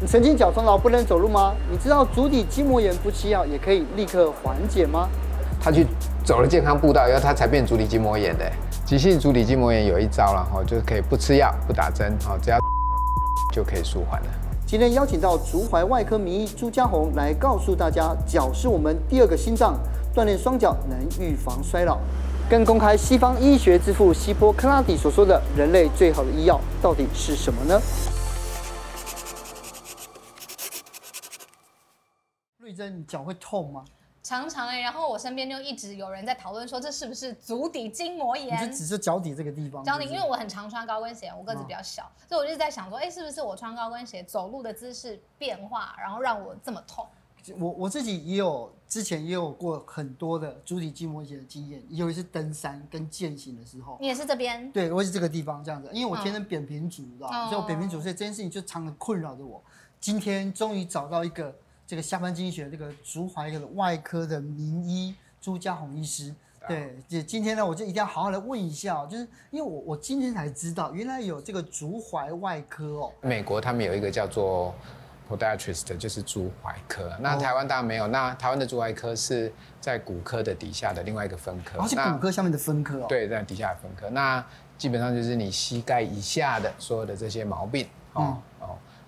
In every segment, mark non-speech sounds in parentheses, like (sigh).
你曾经脚酸到不能走路吗？你知道足底筋膜炎不吃药也可以立刻缓解吗？他去走了健康步道以后，他才变足底筋膜炎的。急性足底筋膜炎有一招了哈，就是可以不吃药、不打针，哈，只要 (laughs) 就可以舒缓了。今天邀请到足踝外科名医朱家红来告诉大家，脚是我们第二个心脏，锻炼双脚能预防衰老。更公开西方医学之父希波克拉底所说的人类最好的医药到底是什么呢？你脚会痛吗？常常哎、欸，然后我身边就一直有人在讨论说，这是不是足底筋膜炎？你是只是脚底这个地方？脚底，因为我很常穿高跟鞋，我个子比较小，哦、所以我就在想说，哎，是不是我穿高跟鞋走路的姿势变化，然后让我这么痛？我我自己也有之前也有过很多的足底筋膜炎的经验，尤其是登山跟健行的时候。你也是这边？对，我也是这个地方这样子，因为我天生扁平足，你知道所以我扁平足，所以这件事情就常常困扰着我。今天终于找到一个。这个下班经济学这个足踝的外科的名医朱家宏医师，对，就今天呢，我就一定要好好来问一下，就是因为我我今天才知道，原来有这个足踝外科哦。美国他们有一个叫做 podiatrist，就是足踝科。那台湾当然没有，那台湾的足踝科是在骨科的底下的另外一个分科。哦，且骨科下面的分科哦。对，在底下的分科。那基本上就是你膝盖以下的所有的这些毛病，哦、嗯、哦。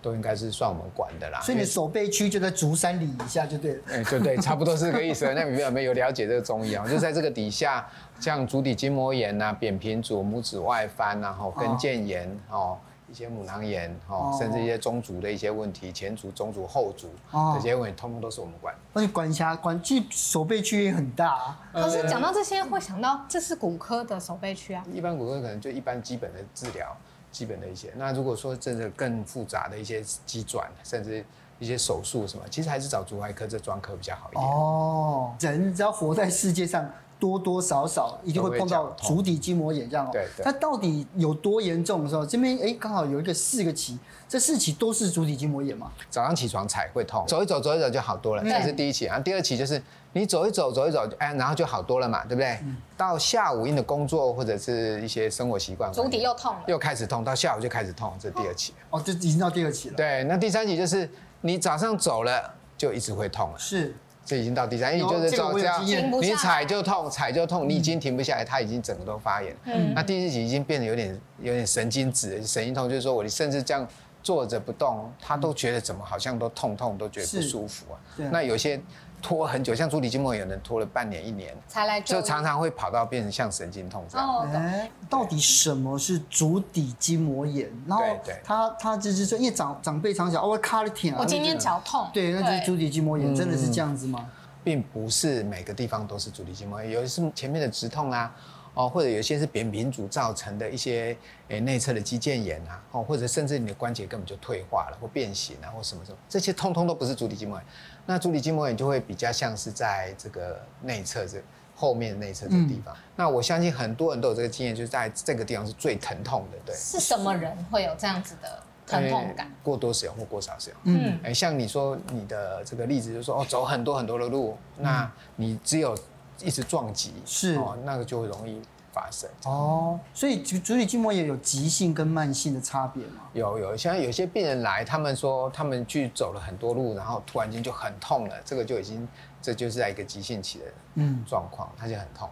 都应该是算我们管的啦，所以你手背区就在足三里以下就对了。哎，对对，(laughs) 差不多是这个意思。那有没有了解这个中医啊？(laughs) 就在这个底下，像足底筋膜炎呐、扁平足、拇指外翻然后跟腱炎哦，一些母囊炎哦，甚至一些中足的一些问题，前足、中足、后足这些问题，通通都是我们管。那你管辖管区手背区也很大啊。可是讲到这些，会想到这是骨科的手背区啊。一般骨科可能就一般基本的治疗。基本的一些，那如果说真的更复杂的一些机转，甚至一些手术什么，其实还是找足外科这专科比较好一点。哦，人只要活在世界上，多多少少一定会碰到足底筋膜炎这样哦。对对。它到底有多严重的时候？这边哎，刚好有一个四个期，这四期都是足底筋膜炎嘛。早上起床踩会痛，走一走走一走就好多了，这是第一期。然后第二期就是。你走一走，走一走，哎，然后就好多了嘛，对不对？嗯、到下午因的工作或者是一些生活习惯，足底又痛了，又开始痛，到下午就开始痛，这是第二期。哦，这已经到第二期了。对，那第三期就是你早上走了就一直会痛了。是，这已经到第三，因为就是走这样，你踩就痛，踩就痛，你已经停不下来，它已经整个都发炎。嗯。那第四级已经变得有点有点神经质，神经痛，就是说我甚至这样坐着不动，他都觉得怎么好像都痛痛，都觉得不舒服啊。那有些。拖很久，像足底筋膜炎，有人拖了半年、一年才来，就常常会跑到变成像神经痛这样。哦，哎，到底什么是足底筋膜炎？然后他他就是说，因为长长辈常讲，哦，我卡了天啊，我今天脚痛。对，那就是足底筋膜炎，真的是这样子吗？并不是每个地方都是足底筋膜炎，有的是前面的直痛啊，哦，或者有些是扁平足造成的一些诶内侧的肌腱炎啊，哦，或者甚至你的关节根本就退化了或变形啊，或什么什么，这些通通都不是足底筋膜炎。那足底筋膜炎就会比较像是在这个内侧这后面内侧这个地方。嗯、那我相信很多人都有这个经验，就是在这个地方是最疼痛的。对，是什么人会有这样子的疼痛感？过多使用或过少使用。嗯，哎，像你说你的这个例子，就是说哦，走很多很多的路，嗯、那你只有一直撞击，是哦，那个就会容易。发生哦，所以足底筋膜炎有急性跟慢性的差别吗？有有，像有些病人来，他们说他们去走了很多路，然后突然间就很痛了，这个就已经这就是在一个急性期的嗯状况，他就很痛。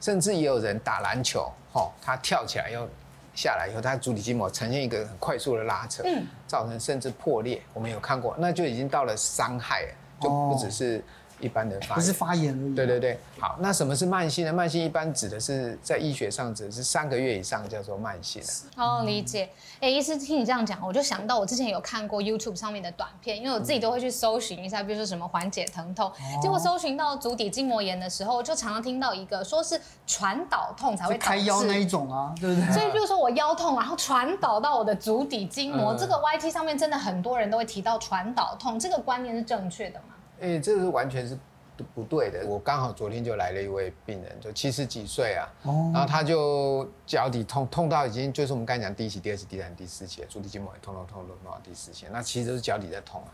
甚至也有人打篮球，哦，他跳起来又下来以后，他足底筋膜呈现一个很快速的拉扯，嗯，造成甚至破裂，我们有看过，那就已经到了伤害，就不只是。一般的发炎，不是发炎而已。对对对，好，那什么是慢性呢？慢性一般指的是在医学上指的是三个月以上叫做慢性的。哦，理解。哎，医师听你这样讲，我就想到我之前有看过 YouTube 上面的短片，因为我自己都会去搜寻一下，比如说什么缓解疼痛，结果搜寻到足底筋膜炎的时候，就常常听到一个说是传导痛才会开腰那一种啊，对不对？所以比如说我腰痛，然后传导到我的足底筋膜，嗯、这个 YT 上面真的很多人都会提到传导痛，这个观念是正确的吗？哎、欸，这个是完全是不对的。我刚好昨天就来了一位病人，就七十几岁啊，哦、然后他就脚底痛，痛到已经就是我们刚才讲第一期、第二期、第三期、第四期，足底筋膜也痛痛痛痛痛到第四期，那其实都是脚底在痛啊，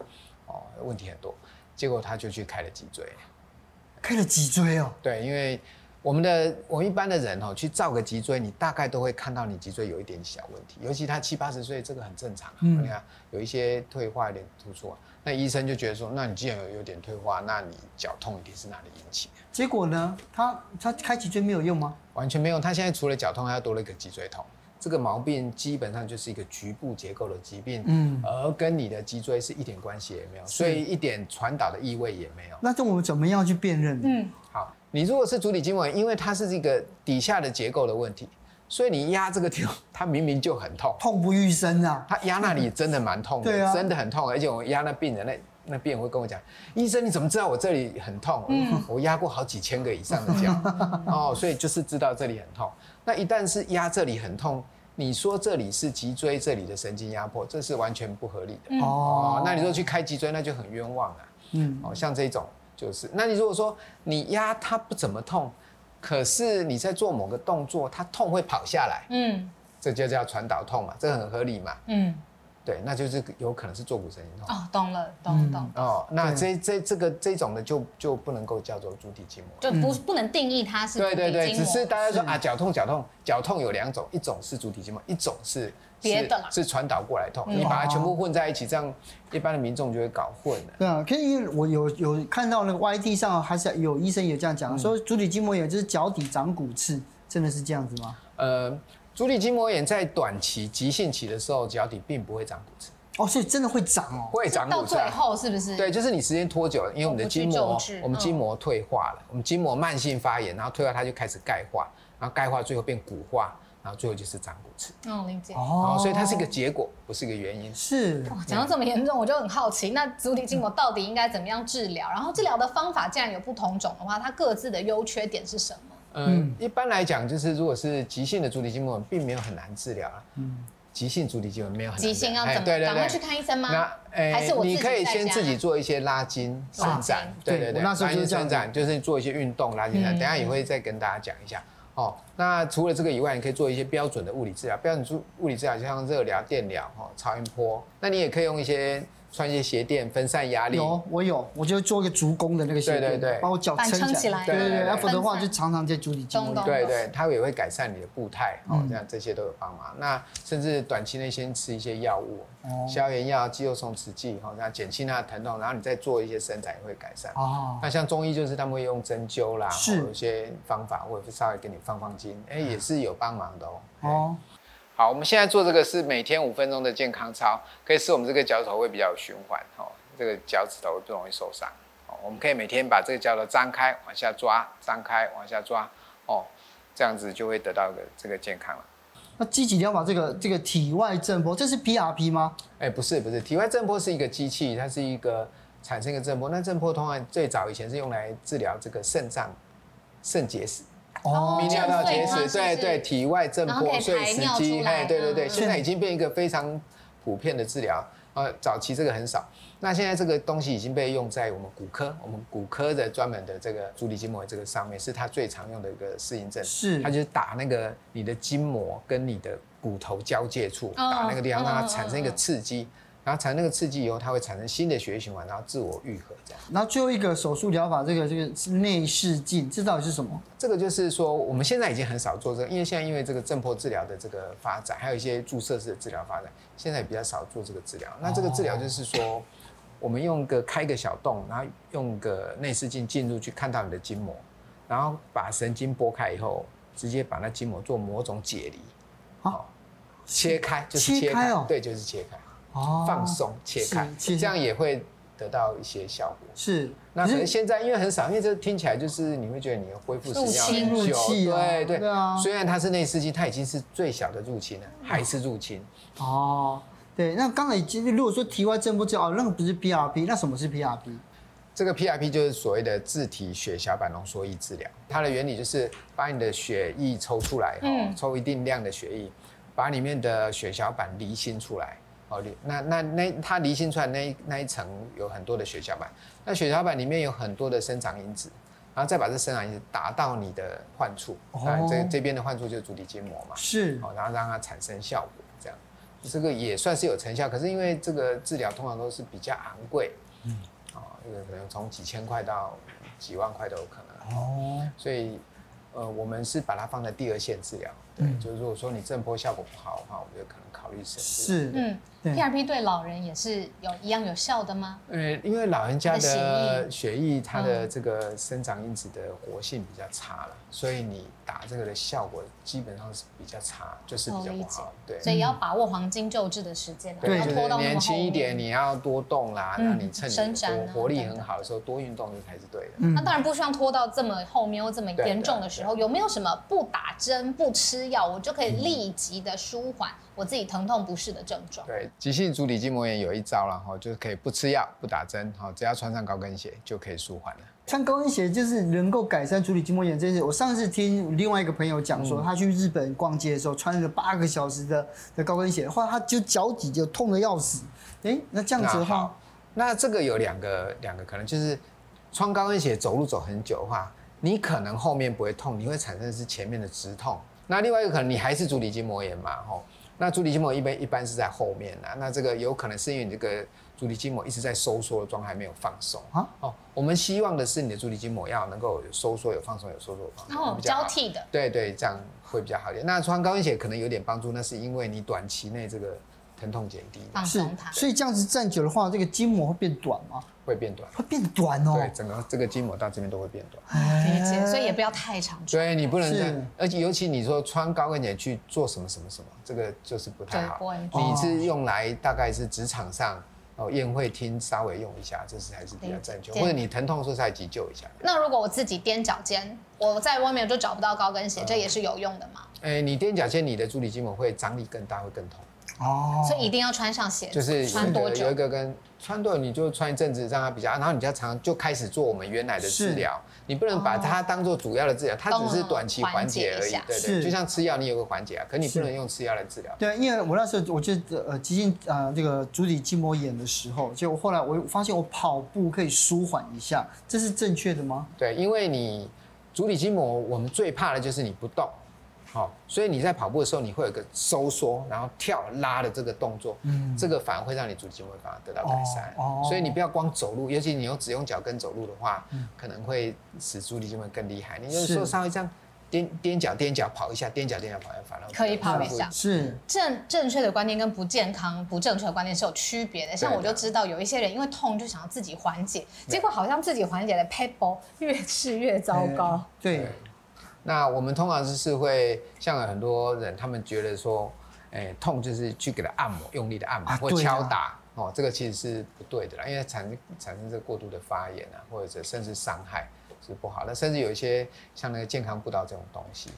哦，问题很多。结果他就去开了脊椎，开了脊椎哦。对，因为我们的我们一般的人哦，去照个脊椎，你大概都会看到你脊椎有一点小问题，尤其他七八十岁，这个很正常。嗯，你看有一些退化，有点突出啊。那医生就觉得说，那你既然有有点退化，那你脚痛一定是哪里引起的？结果呢，他他开脊椎没有用吗？完全没有，他现在除了脚痛，还要多了一个脊椎痛。这个毛病基本上就是一个局部结构的疾病，嗯，而跟你的脊椎是一点关系也没有，所以一点传导的意味也没有。那这我们怎么样去辨认？嗯，好，你如果是足底筋膜炎，因为它是这个底下的结构的问题，所以你压这个地方，它明明就很痛，痛不欲生啊。他压那里真的蛮痛的，对啊，真的很痛，而且我压那病人，那那病人会跟我讲，医生你怎么知道我这里很痛？嗯，我压过好几千个以上的脚，(laughs) 哦，所以就是知道这里很痛。那一旦是压这里很痛。你说这里是脊椎这里的神经压迫，这是完全不合理的哦、嗯。那你说去开脊椎，那就很冤枉了。嗯，哦，像这种就是，那你如果说你压它不怎么痛，可是你在做某个动作，它痛会跑下来，嗯，这就叫传导痛嘛，这很合理嘛，嗯。对，那就是有可能是坐骨神经痛哦，懂了，懂懂、嗯、哦。那这这这个这种的就就不能够叫做足底筋膜，就不不能定义它是足底筋膜。对对对，只是大家说啊，脚痛脚痛脚痛有两种，一种是足底筋膜，一种是别的是传导过来痛。嗯、你把它全部混在一起，这样一般的民众就会搞混了。对啊，可以，因为我有有看到那个 YT 上还是有医生也这样讲，嗯、说足底筋膜炎就是脚底长骨刺，真的是这样子吗？呃，足底筋膜炎在短期急性期的时候，脚底并不会长骨刺。哦，所以真的会长哦，会长骨刺。到最后是不是？对，就是你时间拖久了，因为我们的筋膜，我们筋膜退化了，我们筋膜慢性发炎，然后退化它就开始钙化，然后钙化最后变骨化，然后最后就是长骨刺。嗯，理解。哦，所以它是一个结果，不是一个原因。是。讲到这么严重，我就很好奇，那足底筋膜到底应该怎么样治疗？然后治疗的方法既然有不同种的话，它各自的优缺点是什么？嗯，一般来讲，就是如果是急性的足底筋膜，并没有很难治疗。嗯。急性足底筋膜没有很急性要怎么？赶快去看医生吗？那诶，还是我你可以先自己做一些拉筋伸展，对对对，拉筋伸展就是做一些运动拉筋伸展。等下也会再跟大家讲一下哦。那除了这个以外，你可以做一些标准的物理治疗，标准物物理治疗就像热疗、电疗、哈超音波。那你也可以用一些。穿一些鞋垫分散压力。有，我有，我就做一个足弓的那个鞋垫，对对对，把我脚撑起来。对对对，要不然的话就常常在足底筋膜。对对，它也会改善你的步态，哦，这样这些都有帮忙。那甚至短期内先吃一些药物，消炎药、肌肉松弛剂，哈，这样减轻它的疼痛，然后你再做一些伸展也会改善。哦。那像中医就是他们会用针灸啦，是有一些方法，或者是稍微给你放放筋，哎，也是有帮忙的哦。哦。好，我们现在做这个是每天五分钟的健康操，可以使我们这个脚趾头会比较有循环，哦，这个脚趾头会不容易受伤。哦，我们可以每天把这个脚头张开，往下抓，张开，往下抓，哦，这样子就会得到个这个健康了。那积极疗法这个这个体外震波，这是 PRP 吗？哎，不是不是，体外震波是一个机器，它是一个产生一个震波。那震波通常最早以前是用来治疗这个肾脏肾结石。哦，泌尿道结石，对对，体外震波碎石机，哎，对对对，现在已经变一个非常普遍的治疗。呃，早期这个很少，那现在这个东西已经被用在我们骨科，我们骨科的专门的这个足底筋膜这个上面，是它最常用的一个适应症。是，它就是打那个你的筋膜跟你的骨头交界处，打那个地方，让它产生一个刺激。然后产生那个刺激以后，它会产生新的血液循环，然后自我愈合这样。然后最后一个手术疗法，这个这个是内视镜，这到底是什么？这个就是说，我们现在已经很少做这个，因为现在因为这个震波治疗的这个发展，还有一些注射式的治疗发展，现在也比较少做这个治疗。那这个治疗就是说，我们用个开个小洞，然后用个内视镜进入去看到你的筋膜，然后把神经拨开以后，直接把那筋膜做某种解离，好，切开就是切开，对，就是切开。哦，放松切开，这样也会得到一些效果。是，那可能现在因为很少，因为这听起来就是你会觉得你的恢复时间很久。对对对啊，虽然它是内视镜，它已经是最小的入侵了，还是入侵。哦，对，那刚才如果说体外震波治疗，那个不是 PRP，那什么是 PRP？这个 PRP 就是所谓的自体血小板浓缩液治疗，它的原理就是把你的血液抽出来，嗯，抽一定量的血液，把里面的血小板离心出来。哦，那那那它离心出来那一那一层有很多的血小板，那血小板里面有很多的生长因子，然后再把这生长因子打到你的患处，哦，这这边的患处就是足底筋膜嘛，是，哦，然后让它产生效果，这样，这个也算是有成效，可是因为这个治疗通常都是比较昂贵，嗯，哦，这个可能从几千块到几万块都有可能，哦，所以呃，我们是把它放在第二线治疗。对，嗯、就是如果说你震波效果不好的话，我们就可能考虑省治。是，嗯。PRP 对老人也是有一样有效的吗？呃，因为老人家的血液，它的这个生长因子的活性比较差了，所以你打这个的效果基本上是比较差，就是比较不好。对，所以要把握黄金救治的时间，对，要拖到年轻一点，你要多动啦，让你趁你活力很好的时候多运动，这才是对的。那当然不需要拖到这么后面又这么严重的时候，有没有什么不打针不吃药，我就可以立即的舒缓我自己疼痛不适的症状？对。急性足底筋膜炎有一招了哈，就是可以不吃药、不打针，哈，只要穿上高跟鞋就可以舒缓了。穿高跟鞋就是能够改善足底筋膜炎这件事。我上次听另外一个朋友讲说，他去日本逛街的时候穿了八个小时的的高跟鞋，后来他就脚底就痛的要死。哎，那这样子的话，那，那这个有两个两个可能，就是穿高跟鞋走路走很久的话，你可能后面不会痛，你会产生的是前面的直痛。那另外一个可能你还是足底筋膜炎嘛，吼。那足底筋膜一般一般是在后面啊，那这个有可能是因为你这个足底筋膜一直在收缩的状态没有放松啊。哦，我们希望的是你的足底筋膜要能够有收缩、有放松、有收缩、有放松，哦，交替的。对对，这样会比较好一点。那穿高跟鞋可能有点帮助，那是因为你短期内这个疼痛减低，放松它。所以这样子站久的话，这个筋膜会变短吗？会变短，会变短哦。对，整个这个筋膜到这边都会变短。理解，所以也不要太长。对，你不能这样，而且尤其你说穿高跟鞋去做什么什么什么，这个就是不太好。你是用来大概是职场上哦宴会厅稍微用一下，这是还是比较正确。或者你疼痛的时候再急救一下。那如果我自己踮脚尖，我在外面就找不到高跟鞋，这也是有用的吗？哎，你踮脚尖，你的足底筋膜会张力更大，会更痛。哦，所以一定要穿上鞋子，就是穿多久？有一个跟穿多久你就穿一阵子，让它比较，然后你就常就开始做我们原来的治疗。你不能把它当做主要的治疗，它只是短期缓解而已。对对，就像吃药，你有个缓解啊，可你不能用吃药来治疗。对，因为我那时候我记得呃急性呃这个足底筋膜炎的时候，就后来我发现我跑步可以舒缓一下，这是正确的吗？对，因为你足底筋膜我们最怕的就是你不动。好，所以你在跑步的时候，你会有个收缩，然后跳拉的这个动作，嗯，这个反而会让你足底筋膜反而得到改善。哦，所以你不要光走路，尤其你用只用脚跟走路的话，可能会使足底筋膜更厉害。你就是说稍微这样踮踮脚踮脚跑一下，踮脚踮脚跑一下，反而可以跑一下。是正正确的观念跟不健康不正确的观念是有区别的。像我就知道有一些人因为痛就想要自己缓解，结果好像自己缓解的 paper 越吃越糟糕。对。那我们通常就是会像很多人，他们觉得说，哎，痛就是去给他按摩，用力的按摩或敲打，哦，这个其实是不对的啦，因为产生产生这个过度的发炎啊，或者甚至伤害是不好的。甚至有一些像那个健康步道这种东西，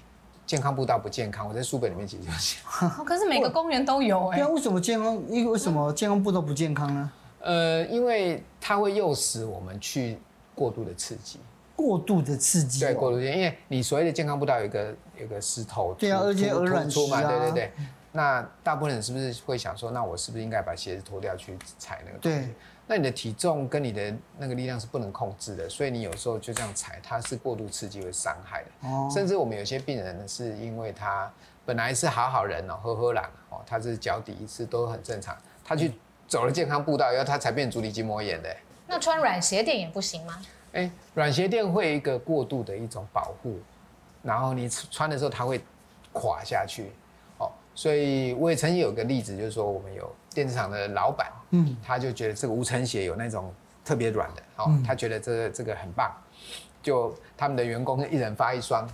健康步道不健康，我在书本里面其实就写。(laughs) 可是每个公园都有哎。对啊，为什么健康？因为为什么健康步道不健康呢？呃，因为它会诱使我们去过度的刺激。过度的刺激，对过度的，因为你所谓的健康步道有一个有一个石头，对啊，而且鹅卵石嘛，对对对。那大部分人是不是会想说，那我是不是应该把鞋子脱掉去踩那个？对。那你的体重跟你的那个力量是不能控制的，所以你有时候就这样踩，它是过度刺激会伤害的。哦。甚至我们有些病人呢，是因为他本来是好好人哦，呵呵懒哦，他是脚底一次都很正常，他去走了健康步道以后，他才变足底筋膜炎的。那穿软鞋垫也不行吗？哎，软鞋垫会有一个过度的一种保护，然后你穿的时候它会垮下去，哦，所以我也曾经有个例子，就是说我们有电子厂的老板，嗯，他就觉得这个无尘鞋有那种特别软的，哦，他觉得这个这个很棒，就他们的员工一人发一双，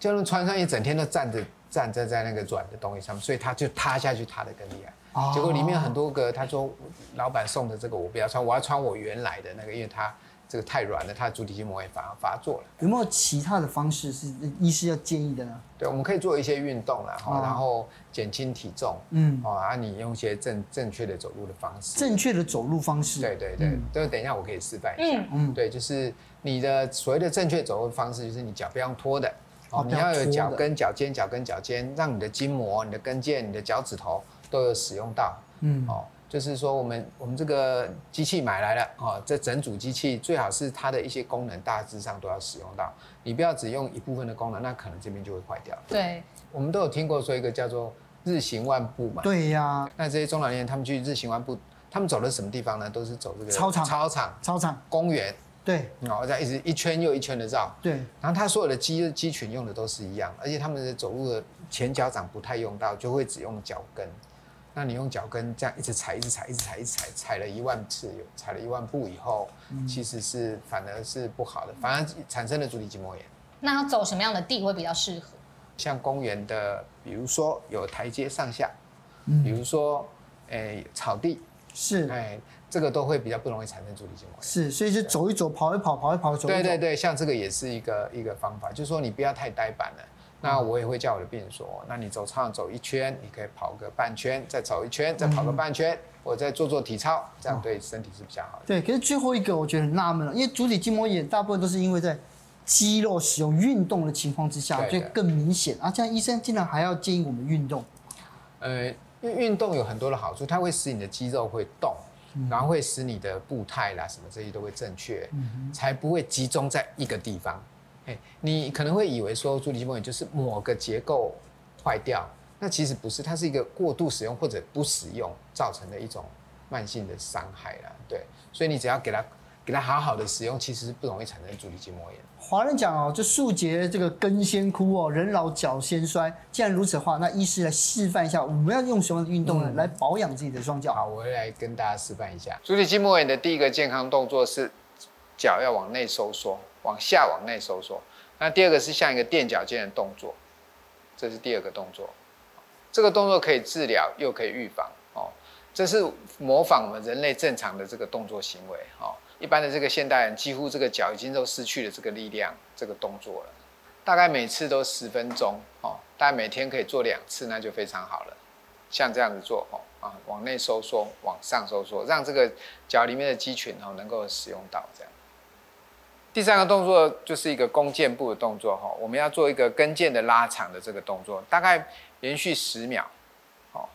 就能穿上一整天都站着站在在那个软的东西上面，所以他就塌下去塌的更厉害，哦，结果里面很多个他说老板送的这个我不要穿，我要穿我原来的那个，因为他。这个太软了，它的足底筋膜也反而发作了。有没有其他的方式是医师要建议的呢？对，我们可以做一些运动啦，然后减轻体重，嗯，哦啊，你用一些正正确的走路的方式。正确的走路方式。对对对，等等一下我可以示范一下。嗯对，就是你的所谓的正确走路方式，就是你脚不要拖的，哦，你要有脚跟、脚尖、脚跟、脚尖，让你的筋膜、你的跟腱、你的脚趾头都有使用到，嗯，哦。就是说，我们我们这个机器买来了啊，这整组机器最好是它的一些功能大致上都要使用到，你不要只用一部分的功能，那可能这边就会坏掉。对，我们都有听过说一个叫做日行万步嘛。对呀。那这些中老年人他们去日行万步，他们走的什么地方呢？都是走这个操场、操场、操场、公园，对，然后再一直一圈又一圈的绕。对，然后他所有的肌肌群用的都是一样，而且他们的走路的前脚掌不太用到，就会只用脚跟。那你用脚跟这样一直踩，一直踩，一直踩，一直踩，踩了一万次，有踩了一万步以后，嗯、其实是反而是不好的，反而产生了足底筋膜炎。那要走什么样的地会比较适合？像公园的，比如说有台阶上下，嗯、比如说，诶草地是，哎，这个都会比较不容易产生足底筋膜炎。是，所以就走一走，跑一跑，跑一跑，走一走。对对对，像这个也是一个一个方法，就是说你不要太呆板了。那我也会叫我的病人说，那你走操场走一圈，你可以跑个半圈，再走一圈，再跑个半圈，或者再做做体操，这样对身体是比较好的。对，可是最后一个我觉得很纳闷了，因为足底筋膜炎大部分都是因为在。肌肉使用运动的情况之下，就更明显啊！这样医生竟然还要建议我们运动。呃，因为运动有很多的好处，它会使你的肌肉会动，嗯、然后会使你的步态啦什么这些都会正确，嗯、才不会集中在一个地方。哎，你可能会以为说足底筋膜炎就是某个结构坏掉，那其实不是，它是一个过度使用或者不使用造成的一种慢性的伤害啦。对，所以你只要给它。给它好好的使用，其实是不容易产生足底筋膜炎。华人讲哦，就树节这个根先枯哦，人老脚先衰。既然如此的话，那医师来示范一下，我们要用什么样的运动呢，来保养自己的双脚？好，我会来跟大家示范一下。足底筋膜炎的第一个健康动作是脚要往内收缩，往下往内收缩。那第二个是像一个垫脚尖的动作，这是第二个动作。这个动作可以治疗，又可以预防哦。这是模仿我们人类正常的这个动作行为哦。一般的这个现代人，几乎这个脚已经都失去了这个力量，这个动作了。大概每次都十分钟哦，大概每天可以做两次，那就非常好了。像这样子做哦，啊，往内收缩，往上收缩，让这个脚里面的肌群哦能够使用到这样。第三个动作就是一个弓箭步的动作哈，我们要做一个跟腱的拉长的这个动作，大概连续十秒。好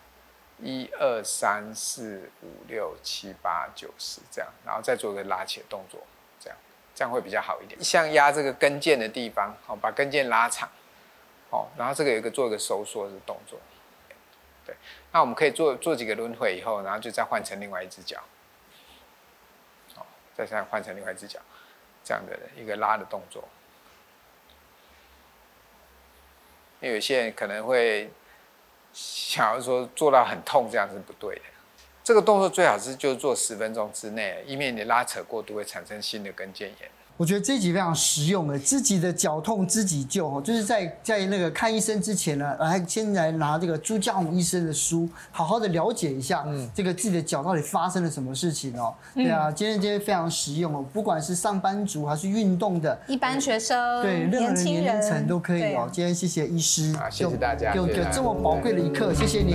一二三四五六七八九十这样，然后再做一个拉起的动作，这样这样会比较好一点。像压这个跟腱的地方，好，把跟腱拉长，好，然后这个有一个做一个收缩的动作，对。那我们可以做做几个轮回以后，然后就再换成另外一只脚，好，再再换成另外一只脚，这样的一个拉的动作。因为有些人可能会。想要说做到很痛，这样是不对的。这个动作最好是就做十分钟之内，以免你拉扯过度会产生新的跟腱炎。我觉得这集非常实用的，自己的脚痛自己救哦，就是在在那个看医生之前呢，来先来拿这个朱家宏医生的书，好好的了解一下，嗯，这个自己的脚到底发生了什么事情哦。对啊，今天今天非常实用哦，不管是上班族还是运动的，一般学生，对，任何年龄层都可以哦。今天谢谢医师，谢谢大家，给我这么宝贵的一刻，谢谢你。